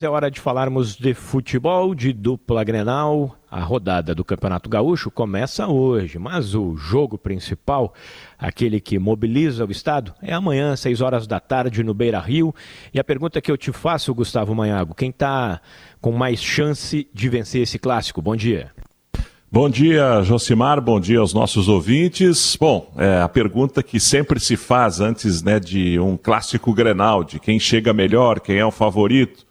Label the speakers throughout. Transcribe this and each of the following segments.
Speaker 1: É hora de falarmos de futebol, de dupla Grenal. A rodada do Campeonato Gaúcho começa hoje, mas o jogo principal, aquele que mobiliza o estado, é amanhã, às 6 horas da tarde, no Beira Rio. E a pergunta que eu te faço, Gustavo Manhago, quem está com mais chance de vencer esse clássico? Bom dia.
Speaker 2: Bom dia, Josimar. Bom dia aos nossos ouvintes. Bom, é a pergunta que sempre se faz antes né, de um clássico Grenal, de quem chega melhor, quem é o favorito.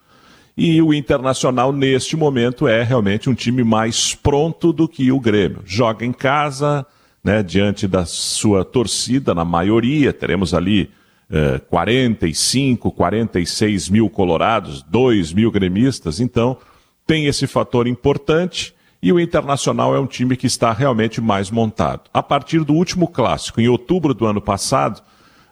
Speaker 2: E o Internacional, neste momento, é realmente um time mais pronto do que o Grêmio. Joga em casa, né, diante da sua torcida, na maioria. Teremos ali eh, 45, 46 mil colorados, 2 mil gremistas. Então, tem esse fator importante. E o Internacional é um time que está realmente mais montado. A partir do último clássico, em outubro do ano passado,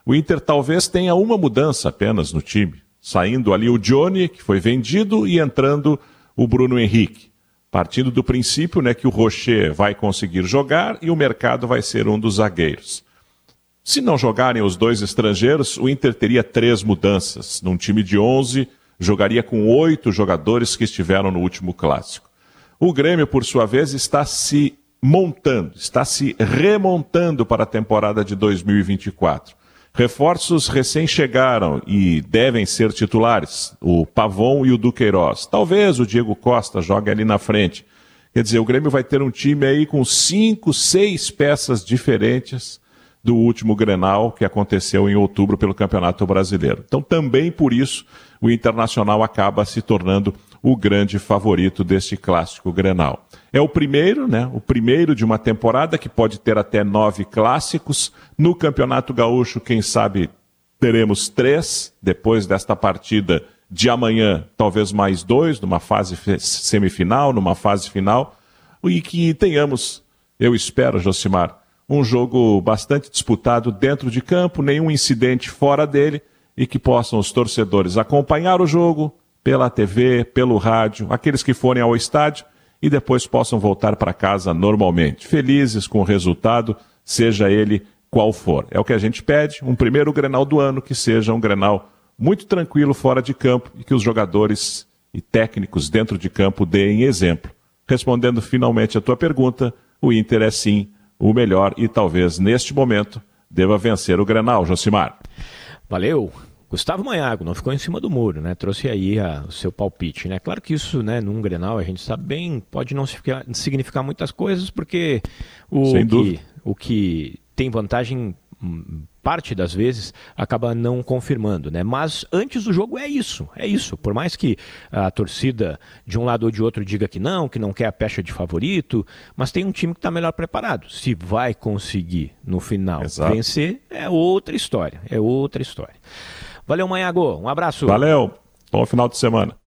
Speaker 2: o Inter talvez tenha uma mudança apenas no time saindo ali o Johnny, que foi vendido, e entrando o Bruno Henrique. Partindo do princípio né, que o Rocher vai conseguir jogar e o mercado vai ser um dos zagueiros. Se não jogarem os dois estrangeiros, o Inter teria três mudanças. Num time de 11, jogaria com oito jogadores que estiveram no último clássico. O Grêmio, por sua vez, está se montando, está se remontando para a temporada de 2024. Reforços recém chegaram e devem ser titulares, o Pavon e o Duqueiroz. Talvez o Diego Costa jogue ali na frente. Quer dizer, o Grêmio vai ter um time aí com cinco, seis peças diferentes do último Grenal que aconteceu em outubro pelo Campeonato Brasileiro. Então, também por isso, o Internacional acaba se tornando o grande favorito deste clássico Grenal. É o primeiro, né? O primeiro de uma temporada que pode ter até nove clássicos. No Campeonato Gaúcho, quem sabe teremos três depois desta partida de amanhã, talvez mais dois, numa fase semifinal, numa fase final, e que tenhamos, eu espero, Josimar, um jogo bastante disputado dentro de campo, nenhum incidente fora dele, e que possam os torcedores acompanhar o jogo pela TV, pelo rádio, aqueles que forem ao estádio e depois possam voltar para casa normalmente, felizes com o resultado, seja ele qual for. É o que a gente pede, um primeiro Grenal do ano que seja um Grenal muito tranquilo fora de campo e que os jogadores e técnicos dentro de campo deem exemplo. Respondendo finalmente a tua pergunta, o Inter é sim o melhor e talvez neste momento deva vencer o Grenal, Josimar.
Speaker 1: Valeu. Gustavo Manhago não ficou em cima do muro, né? Trouxe aí a, o seu palpite, né? Claro que isso, né, num Grenal, a gente sabe bem, pode não significar muitas coisas, porque o, que, o que tem vantagem hum, parte das vezes acaba não confirmando, né? Mas antes do jogo é isso, é isso. Por mais que a torcida de um lado ou de outro diga que não, que não quer a pecha de favorito, mas tem um time que está melhor preparado. Se vai conseguir no final Exato. vencer, é outra história, é outra história. Valeu, Manhago. Um abraço.
Speaker 2: Valeu. Bom final de semana.